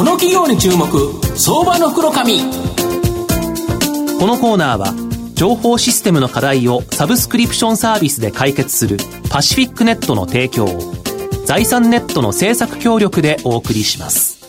この企業に注目相場の袋このコーナーは情報システムの課題をサブスクリプションサービスで解決するパシフィックネットの提供を財産ネットの政策協力でお送りします。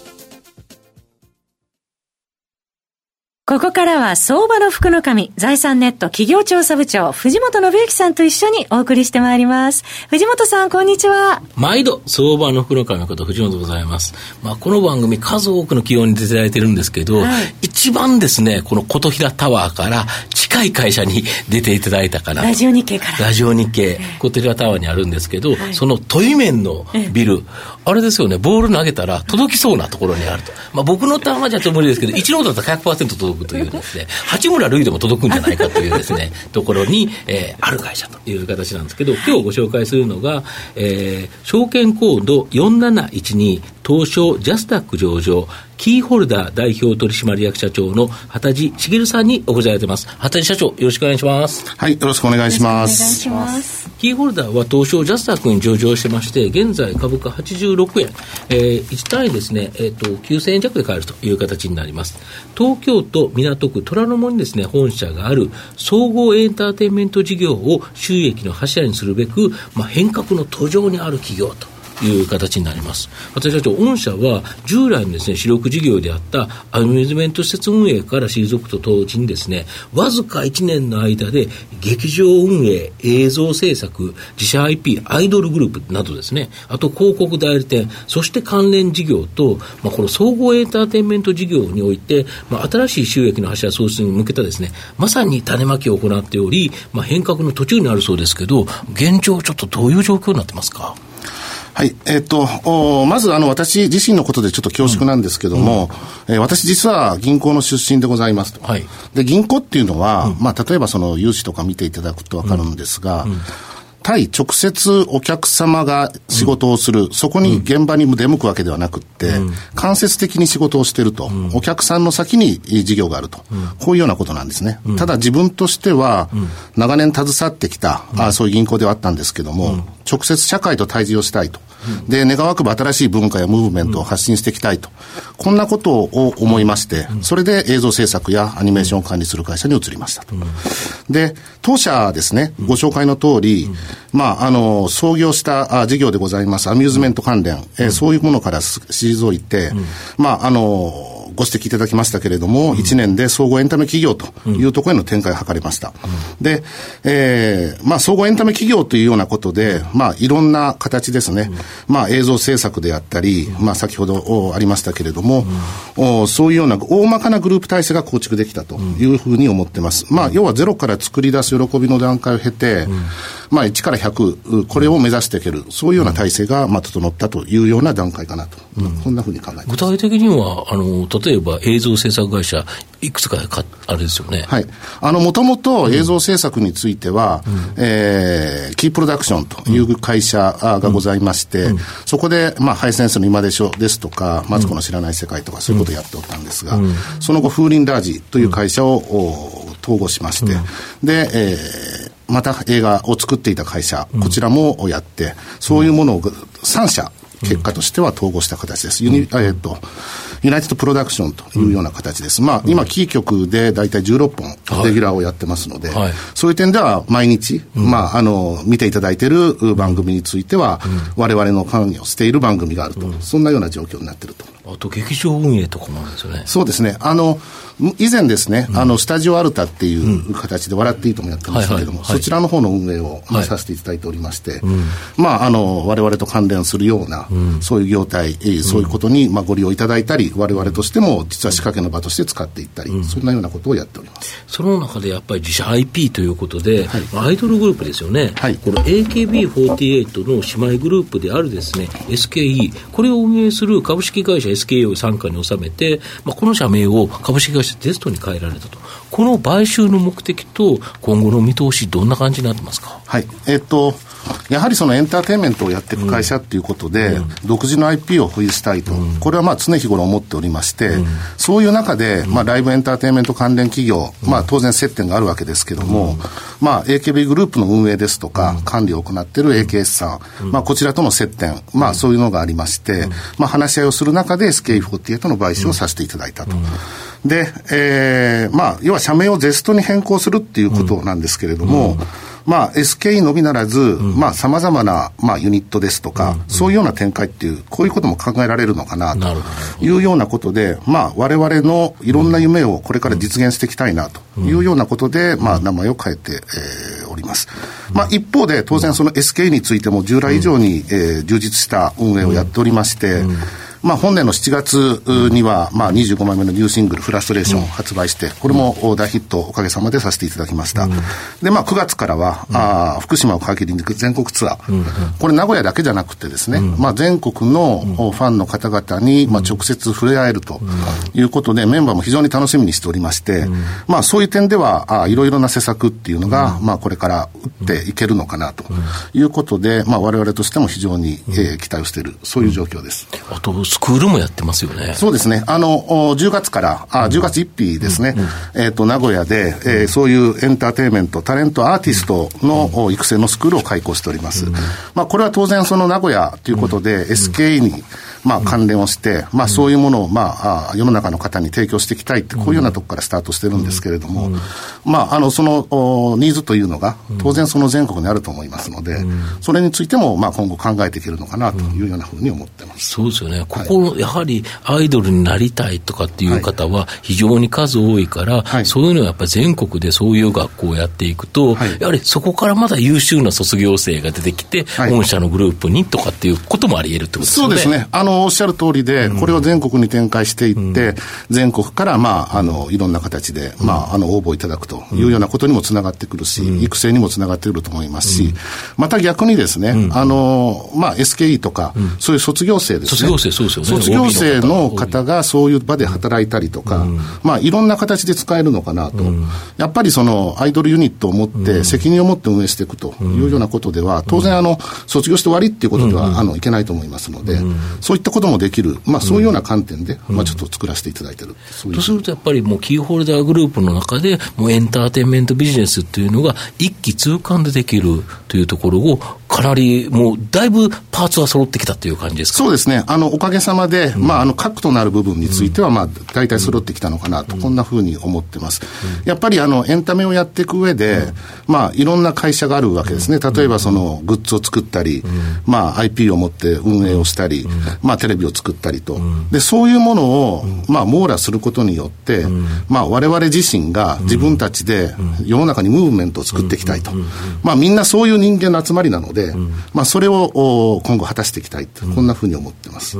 ここからは相場の福の神、財産ネット企業調査部長、藤本信之さんと一緒にお送りしてまいります。藤本さん、こんにちは。毎度、相場の福の神こと、藤本でございます。まあ、この番組、数多くの企業に出ていただいてるんですけど、はい、一番ですね、この琴平タワーから近い会社に出ていただいたかなラジオ日経から。ラジオ日経、琴平タワーにあるんですけど、はい、その問い面のビル、あれですよね、ボール投げたら届きそうなところにあると。まあ、僕のタワーじゃちょっと無理ですけど、一郎だったら100%届くくというですね、八村塁でも届くんじゃないかというですね、ところに、えー、ある会社という形なんですけど、今日ご紹介するのが、えー、証券コード4712東証ジャスタック上場、キーホルダー代表取締役社長の畑地茂さんにお越しいただいてます。畑地社長、よろしくお願いします。はい、よろしくお願いします。お願いします。キーホルダーは東証ジャスタックに上場してまして、現在株価86円、えー、1単位ですね、えっ、ー、と、9000円弱で買えるという形になります。東京都港区虎ノ門にですね、本社がある総合エンターテインメント事業を収益の柱にするべく、まあ、変革の途上にある企業と。いう形になります。私たち御社は従来のですね、主力事業であったアミューズメント施設運営から退くと同時にですね、わずか1年の間で劇場運営、映像制作、自社 IP、アイドルグループなどですね、あと広告代理店、そして関連事業と、まあ、この総合エンターテインメント事業において、まあ、新しい収益の柱創出に向けたですね、まさに種まきを行っており、まあ、変革の途中にあるそうですけど、現状ちょっとどういう状況になってますか？はい。えっ、と、まず、あの、私自身のことでちょっと恐縮なんですけども、うん、えー、私実は銀行の出身でございますと。はい、で、銀行っていうのは、うん、まあ、例えばその融資とか見ていただくとわかるんですが、うん。対直接お客様が仕事をする、うん、そこに現場に出向くわけではなくって、うん、間接的に仕事をしていると、うん、お客さんの先に事業があると、こういうようなことなんですね。ただ自分としては、長年携わってきた、あそういう銀行ではあったんですけども、直接社会と対峙をしたいと。で、願わくば新しい文化やムーブメントを発信していきたいと。こんなことを思いまして、それで映像制作やアニメーションを管理する会社に移りましたと。で、当社ですね、ご紹介の通り、まあ、あの、創業した事業でございます、アミューズメント関連、え、そういうものから退いて、まあ、あの、ご指摘いただきましたけれども、うん、1年で総合エンタメ企業というところへの展開を図りました。うん、で、えー、まあ、総合エンタメ企業というようなことで、まあ、いろんな形ですね、うん、まあ、映像制作であったり、まあ、先ほどありましたけれども、おそういうような大まかなグループ体制が構築できたというふうに思ってます。まあ、要はゼロから作り出す喜びの段階を経て、まあ、1から100、これを目指していける、そういうような体制が、まあ、整ったというような段階かなと、うん、そんなふうに考えて具体的にはあの、例えば映像制作会社、いくつかかあれですよね。はい。あの、もともと映像制作については、うん、えー、キープロダクションという会社がございまして、うん、そこで、まあ、ハイセンスの今でしょですとか、マツコの知らない世界とか、そういうことをやっておったんですが、その後、風鈴ラージという会社を、統合しまして、で、えー、また映画を作っていた会社、こちらもやって、そういうものを3社、結果としては統合した形です。ユニ、えっと、ユナイテッドプロダクションというような形です。まあ、今、キー局で大体16本、レギュラーをやってますので、はい、そういう点では毎日、うん、まあ、あの、見ていただいている番組については、うん、我々の関与をしている番組があると、うん、そんなような状況になっていると。あと、劇場運営とかもあるんですよね。そうですね。あの、以前ですね、あの、スタジオアルタっていう形で、笑っていいともやってましたけれども、そちらの方の運営を、まあ、させていただいておりまして、まあ、あの、我々と関連するような、そういう業態、そういうことに、まあ、ご利用いただいたり、我々としても、実は仕掛けの場として使っていったり、そんなようなことをやっております。その中でやっぱり自社 IP ということで、アイドルグループですよね。はい、この AKB48 の姉妹グループであるですね、SKE、これを運営する株式会社 SKE を傘下に収めて、まあ、この社名を株式会社テストに変えられたと。この買収の目的と、今後の見通し、どんな感じになってますか？はい。えっ、と、やはりそのエンターテインメントをやっていく会社っていうことで、うん、独自の IP を保有したいと、うん、これはまあ常日頃思っておりまして、うん、そういう中で、まあ、ライブエンターテインメント関連企業、まあ、当然接点があるわけですけども、まあ、AKB グループの運営ですとか、管理を行っている AKS さん、まあ、こちらとの接点、まあ、そういうのがありまして、まあ、話し合いをする中で SK48 の買収をさせていただいたと。で、えー、まあ、要は社名をゼストに変更するっていうことなんですけれども、まあ、SKE のみならず、うん、まあ、様々な、まあ、ユニットですとか、うん、そういうような展開っていう、こういうことも考えられるのかな、というようなことで、まあ、我々のいろんな夢をこれから実現していきたいな、というようなことで、まあ、名前を変えて、えー、おります。まあ、一方で、当然その SKE についても従来以上に、えー、充実した運営をやっておりまして、まあ、本年の7月には、まあ、25枚目のニューシングル、フラストレーションを発売して、これも大ヒットおかげさまでさせていただきました。で、まあ、9月からは、あ福島を皮切りに全国ツアー。これ、名古屋だけじゃなくてですね、まあ、全国のファンの方々に、まあ、直接触れ合えるということで、メンバーも非常に楽しみにしておりまして、まあ、そういう点では、あいろいろな施策っていうのが、まあ、これから打っていけるのかなということで、まあ、我々としても非常に、えー、期待をしている、そういう状況です。あとスクールもやってますよね。そうですね。あの、10月から、あ10月1日ですね、えっ、と、名古屋で、えー、そういうエンターテインメント、タレント、アーティストの育成のスクールを開講しております。まあ、これは当然その名古屋ということで、SKE に、まあ、関連をして、まあ、そういうものを、まあ、世の中の方に提供していきたいって、こういうようなところからスタートしてるんですけれども、まあ、あの、その、ニーズというのが、当然その全国にあると思いますので、それについても、まあ、今後考えていけるのかなというようなふうに思ってます。そうですよね。ここ、はい、やはりアイドルになりたいとかっていう方は非常に数多いから、はい、そういうのはやっぱり全国でそういう学校をやっていくと、はい、やはりそこからまだ優秀な卒業生が出てきて、御社のグループにとかっていうこともあり得るってことですね。そうですね。あの、おっしゃる通りで、これを全国に展開していって、うん、全国から、まあ、あの、いろんな形で、まあ、あの、応募いただくというようなことにもつながってくるし、うん、育成にもつながってくると思いますし、また逆にですね、あの、まあ、SKE とか、そういう卒業生ですね。卒業生、そうですよね。卒業生の方がそういう場で働いたりとか、まあ、いろんな形で使えるのかなと。やっぱりその、アイドルユニットを持って、責任を持って運営していくというようなことでは、当然、あの、卒業して終わりっていうことでは、あの、いけないと思いますので、そういったこともできる、まあ、そういうような観点で、まあ、ちょっと作らせていただいてる。とすると、やっぱりもう、キーホルダーグループの中で、もうエンターテインメントビジネスっていうのが、一気通貫でできるというところを、かなりもう、だいぶパーツは揃ってきたという感じですかそうですね。あの、おかげさまで、まあ、あの、核と。なる部分については、まあ、大体揃ってきたのかなと、こんなふうに思ってます。やっぱり、あの、エンタメをやっていく上で、まあ、いろんな会社があるわけですね。例えば、その、グッズを作ったり、まあ、IP を持って運営をしたり、まあ、テレビを作ったりと。で、そういうものを、まあ、網羅することによって、まあ、我々自身が自分たちで世の中にムーブメントを作っていきたいと。まあ、みんなそういう人間の集まりなので、まあ、それを今後果たしていきたいと、こんなふうに思ってます。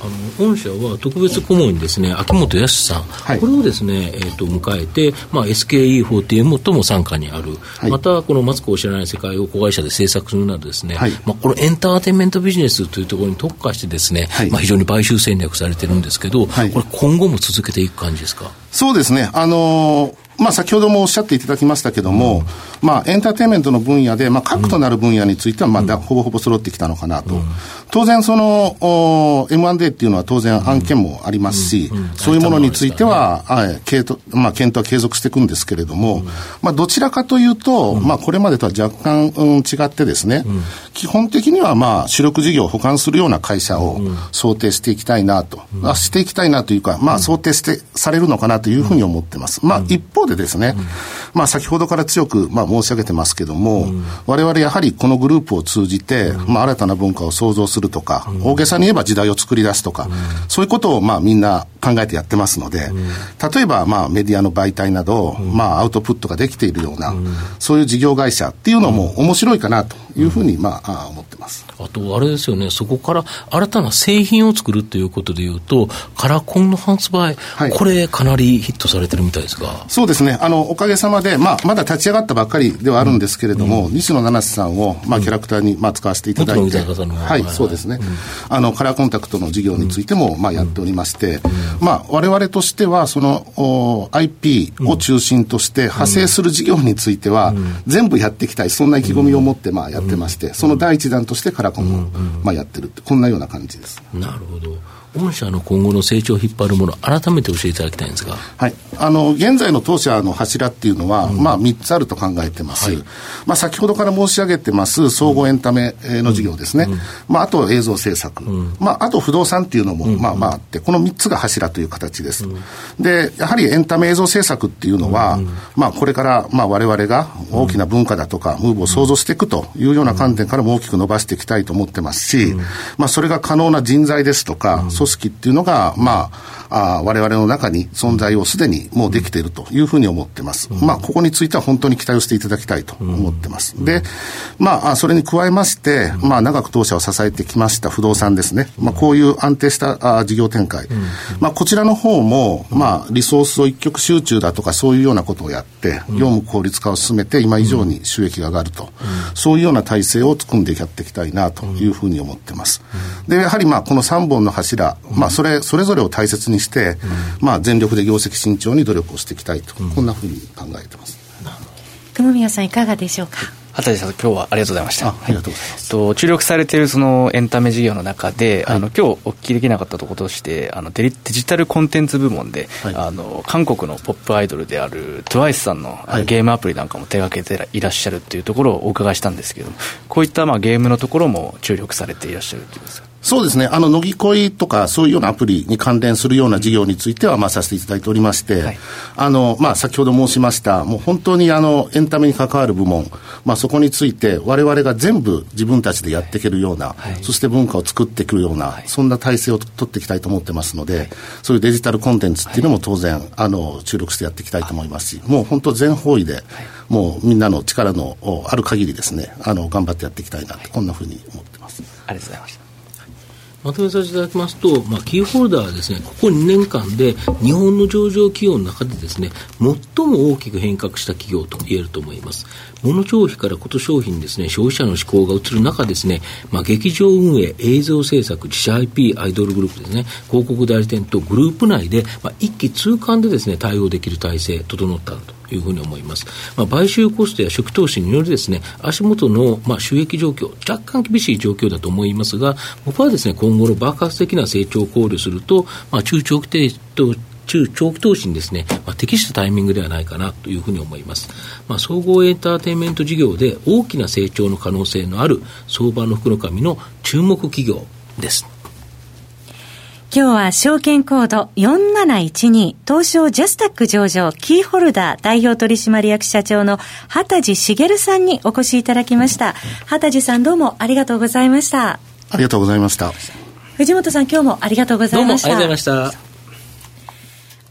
あの御社は特別顧問にですね秋元康さん、はい、これをですね、えーと、迎えて、まあ、SKE48 とも傘下にある、はい、またこのマツコを知らない世界を子会社で制作するなどですね、はい、まあ、このエンターテインメントビジネスというところに特化してですね、まあ、非常に買収戦略されてるんですけど、これ今後も続けていく感じですか？そうですね。あのーまあ、先ほどもおっしゃっていただきましたけども、うん、まあ、エンターテインメントの分野で、まあ、核となる分野については、まあ、ほぼほぼ揃ってきたのかなと。うん、当然、その、M&A っていうのは当然案件もありますし、そういうものについては、はい、検討、まあ、検討は継続していくんですけれども、まあ、どちらかというと、まあ、これまでとは若干、うん、違ってですね、基本的には、まあ、主力事業を補完するような会社を想定していきたいなと、あしていきたいなというか、まあ、想定して、されるのかなというふうに思ってます。まあ、一方でですね、うん、まあ先ほどから強く、まあ、申し上げてますけども、うん、我々やはりこのグループを通じて、まあ、新たな文化を創造するとか、大げさに言えば時代を作り出すとか、そういうことをまあみんな考えてやってますので、例えばまあメディアの媒体など、まあアウトプットができているような、そういう事業会社っていうのも面白いかなというふうにまあ思ってます。あと、あれですよね、そこから新たな製品を作るということでいうと、カラコンの発売、はい、これ、かなりヒットされてるみたいですが。そうですね、あのおかげさまで、で、まあ、まだ立ち上がったばっかりではあるんですけれども、うん、西野七瀬さんを、まあ、キャラクターに、まあ、使わせていただいて、はい、そうですね、あの、カラーコンタクトの事業についても、まあ、やっておりまして、まあ、我々としては、その、IP を中心として派生する事業については、全部やっていきたい、そんな意気込みを持って、まあ、やってまして、その第一弾としてカラコンを、まあ、やってるって、こんなような感じです。なるほど。御社の今後の成長を引っ張るもの、改めて教えていただきたいんですが、はい、あの現在の当社の柱っていうのは、うん、まあ、3つあると考えてます、はい、まあ、先ほどから申し上げてます、総合エンタメの事業ですね、うん、まあ、あと映像制作、うん、まあ、あと不動産っていうのも、まあまああって、この3つが柱という形です。で、やはりエンタメ映像制作っていうのは、まあ、これからまあ我々が大きな文化だとか、ムーブを創造していくというような観点からも大きく伸ばしていきたいと思ってますし、まあ、それが可能な人材ですとか、組織っていうのが、まあ、あ我々の中に存在をすでにもうできているというふうに思ってます。まあ、ここについては本当に期待をしていただきたいと思ってます。で、まあ、それに加えまして、まあ、長く当社を支えてきました不動産ですね。まあ、こういう安定したあ事業展開。まあ、こちらの方も、まあ、リソースを一極集中だとか、そういうようなことをやって、業務効率化を進めて、今以上に収益が上がると。そういうような体制を作んでやっていきたいなというふうに思ってます。で、やはりまあ、この3本の柱、まあ、それ、それぞれを大切にして、まあ、全力で業績慎重に努力をしていきたいと、こんなふうに考えてます。雲宮さんいかがでしょうか？畑さん、今日はありがとうございました。ありがとうございます。と注力されているそのエンタメ事業の中で、はい、あの今日お聞きできなかったところとして、あのデジタルコンテンツ部門で、はい、あの韓国のポップアイドルである TWICE さんの,、はい、ゲームアプリなんかも手がけていらっしゃるっていうところをお伺いしたんですけどこういったまあゲームのところも注力されていらっしゃるということですか？そうですね。あの、乃木恋とか、そういうようなアプリに関連するような事業については、まあ、させていただいておりまして、はい、あの、まあ、先ほど申しました、もう本当にあの、エンタメに関わる部門、まあ、そこについて、我々が全部自分たちでやっていけるような、はい、そして文化を作っていくような、はい、そんな体制を取っていきたいと思ってますので、そういうデジタルコンテンツっていうのも当然、あの、注力してやっていきたいと思いますし、もう本当全方位で、もうみんなの力のある限りですね、あの、頑張ってやっていきたいなこんなふうに思ってます。ありがとうございました。まとめさせていただきますと、まあ、キーホルダーはですね、ここ2年間で日本の上場企業の中でですね、最も大きく変革した企業と言えると思います。物消費からこと商品ですね、消費者の思考が移る中ですね、まあ、劇場運営、映像制作、自社 IP、アイドルグループですね、広告代理店とグループ内で、まあ、一気通貫でですね、対応できる体制、整ったと。というふうに思います。まあ、買収コストや初期投資によるですね、足元のまあ収益状況、若干厳しい状況だと思いますが、僕はですね、今後の爆発的な成長を考慮すると、まあ、中長期的中長期投資にですね、まあ、適したタイミングではないかなというふうに思います。まあ、総合エンターテインメント事業で大きな成長の可能性のある相場の福の神の注目企業です。今日は証券コード4712東証ジャスタック上場キーホルダー代表取締役社長の畑地茂さんにお越しいただきました。畑地さんどうもありがとうございました。ありがとうございました。藤本さん今日もありがとうございました。どうもありがとうございました。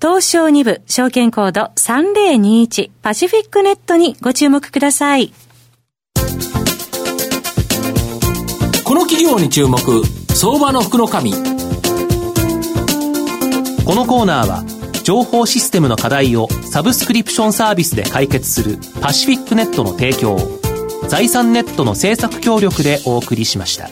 東証2部証券コード3021パシフィックネットにご注目ください。この企業に注目、相場の福の神。このコーナーは、情報システムの課題をサブスクリプションサービスで解決するパシフィックネットの提供を財産ネットの政策協力でお送りしました。